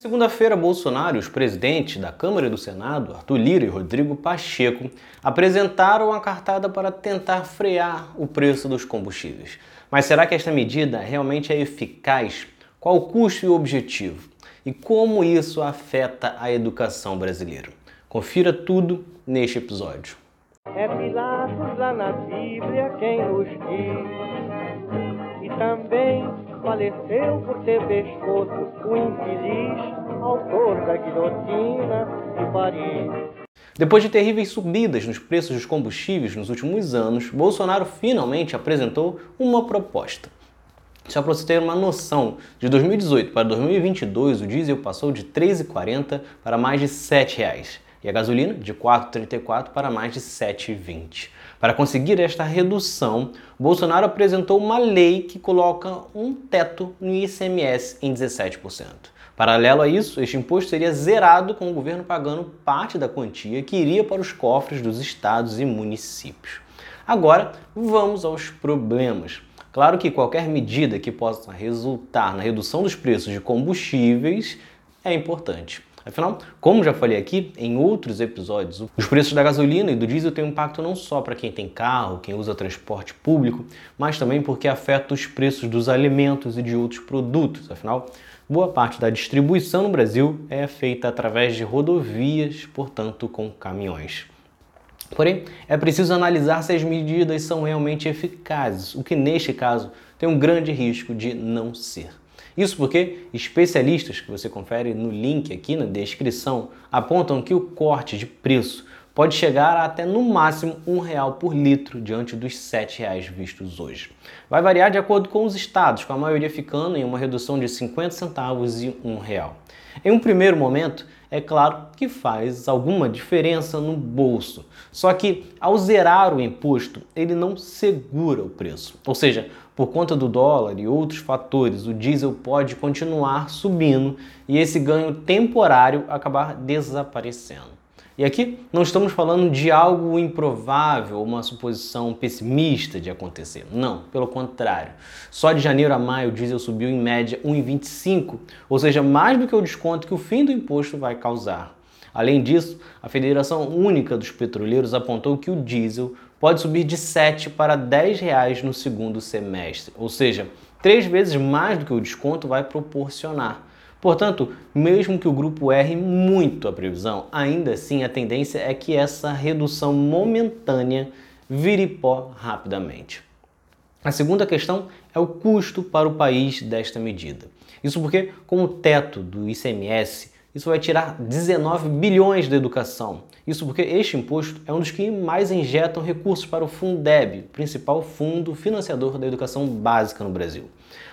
Segunda-feira, Bolsonaro e os presidentes da Câmara e do Senado, Arthur Lira e Rodrigo Pacheco, apresentaram a cartada para tentar frear o preço dos combustíveis. Mas será que esta medida realmente é eficaz? Qual o custo e o objetivo? E como isso afeta a educação brasileira? Confira tudo neste episódio. É Pilatos lá na Bíblia quem nos diz, e também faleceu por ter pescoço o infeliz autor da guilhotina de Paris. Depois de terríveis subidas nos preços dos combustíveis nos últimos anos, Bolsonaro finalmente apresentou uma proposta. Só para você ter uma noção, de 2018 para 2022 o diesel passou de R$ 3,40 para mais de R$ 7,00 e a gasolina de 4,34 para mais de 7,20. Para conseguir esta redução, Bolsonaro apresentou uma lei que coloca um teto no ICMS em 17%. Paralelo a isso, este imposto seria zerado com o governo pagando parte da quantia que iria para os cofres dos estados e municípios. Agora, vamos aos problemas. Claro que qualquer medida que possa resultar na redução dos preços de combustíveis é importante. Afinal, como já falei aqui em outros episódios, os preços da gasolina e do diesel têm um impacto não só para quem tem carro, quem usa transporte público, mas também porque afeta os preços dos alimentos e de outros produtos. Afinal, boa parte da distribuição no Brasil é feita através de rodovias, portanto, com caminhões. Porém, é preciso analisar se as medidas são realmente eficazes, o que neste caso tem um grande risco de não ser. Isso porque especialistas que você confere no link aqui na descrição apontam que o corte de preço pode chegar a até no máximo um real por litro diante dos sete reais vistos hoje. Vai variar de acordo com os estados, com a maioria ficando em uma redução de 50 centavos e um real. Em um primeiro momento, é claro que faz alguma diferença no bolso. Só que ao zerar o imposto, ele não segura o preço. Ou seja, por conta do dólar e outros fatores, o diesel pode continuar subindo e esse ganho temporário acabar desaparecendo. E aqui não estamos falando de algo improvável, uma suposição pessimista de acontecer. Não, pelo contrário. Só de janeiro a maio o diesel subiu em média 1,25, ou seja, mais do que o desconto que o fim do imposto vai causar. Além disso, a Federação Única dos Petroleiros apontou que o diesel pode subir de 7 para 10 reais no segundo semestre, ou seja, três vezes mais do que o desconto vai proporcionar. Portanto, mesmo que o grupo erre muito a previsão, ainda assim a tendência é que essa redução momentânea vire pó rapidamente. A segunda questão é o custo para o país desta medida. Isso porque, com o teto do ICMS, isso vai tirar 19 bilhões da educação. Isso porque este imposto é um dos que mais injetam recursos para o Fundeb, principal fundo financiador da educação básica no Brasil.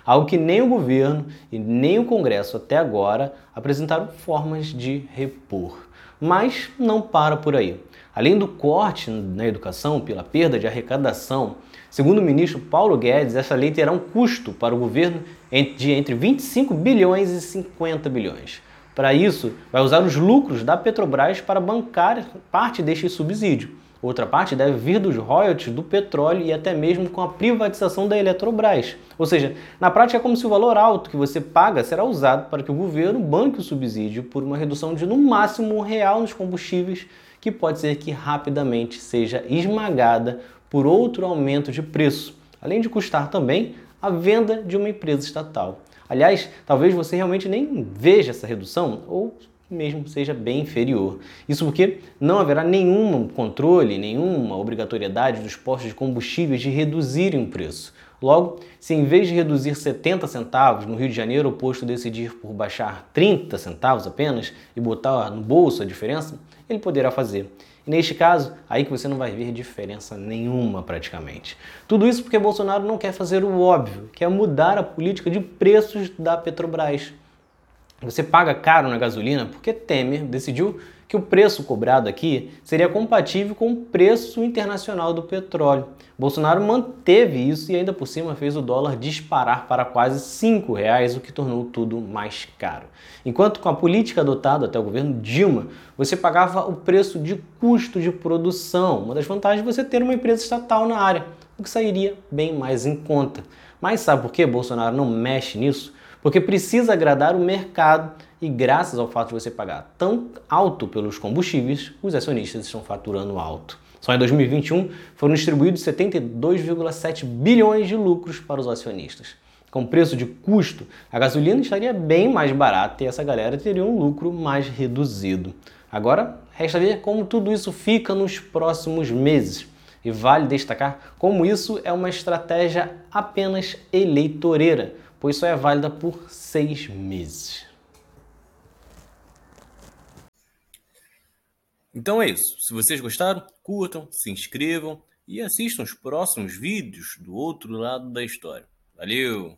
Algo que nem o governo e nem o Congresso até agora apresentaram formas de repor. Mas não para por aí. Além do corte na educação pela perda de arrecadação, segundo o ministro Paulo Guedes, essa lei terá um custo para o governo de entre 25 bilhões e 50 bilhões. Para isso, vai usar os lucros da Petrobras para bancar parte deste subsídio. Outra parte deve vir dos royalties do petróleo e até mesmo com a privatização da Eletrobras. Ou seja, na prática é como se o valor alto que você paga será usado para que o governo banque o subsídio por uma redução de no máximo um real nos combustíveis, que pode ser que rapidamente seja esmagada por outro aumento de preço, além de custar também a venda de uma empresa estatal. Aliás, talvez você realmente nem veja essa redução ou mesmo seja bem inferior. Isso porque não haverá nenhum controle, nenhuma obrigatoriedade dos postos de combustíveis de reduzirem o preço. Logo, se em vez de reduzir 70 centavos no Rio de Janeiro, o posto decidir por baixar 30 centavos apenas e botar no bolso a diferença, ele poderá fazer. E neste caso, aí que você não vai ver diferença nenhuma praticamente. Tudo isso porque Bolsonaro não quer fazer o óbvio, que é mudar a política de preços da Petrobras. Você paga caro na gasolina porque Temer decidiu que o preço cobrado aqui seria compatível com o preço internacional do petróleo. Bolsonaro manteve isso e ainda por cima fez o dólar disparar para quase R$ reais, o que tornou tudo mais caro. Enquanto com a política adotada até o governo Dilma, você pagava o preço de custo de produção. Uma das vantagens é você ter uma empresa estatal na área, o que sairia bem mais em conta. Mas sabe por que Bolsonaro não mexe nisso? Porque precisa agradar o mercado e graças ao fato de você pagar tão alto pelos combustíveis, os acionistas estão faturando alto. Só em 2021 foram distribuídos 72,7 bilhões de lucros para os acionistas. Com preço de custo, a gasolina estaria bem mais barata e essa galera teria um lucro mais reduzido. Agora, resta ver como tudo isso fica nos próximos meses. E vale destacar como isso é uma estratégia apenas eleitoreira, pois só é válida por seis meses. Então é isso. Se vocês gostaram, curtam, se inscrevam e assistam os próximos vídeos do outro lado da história. Valeu!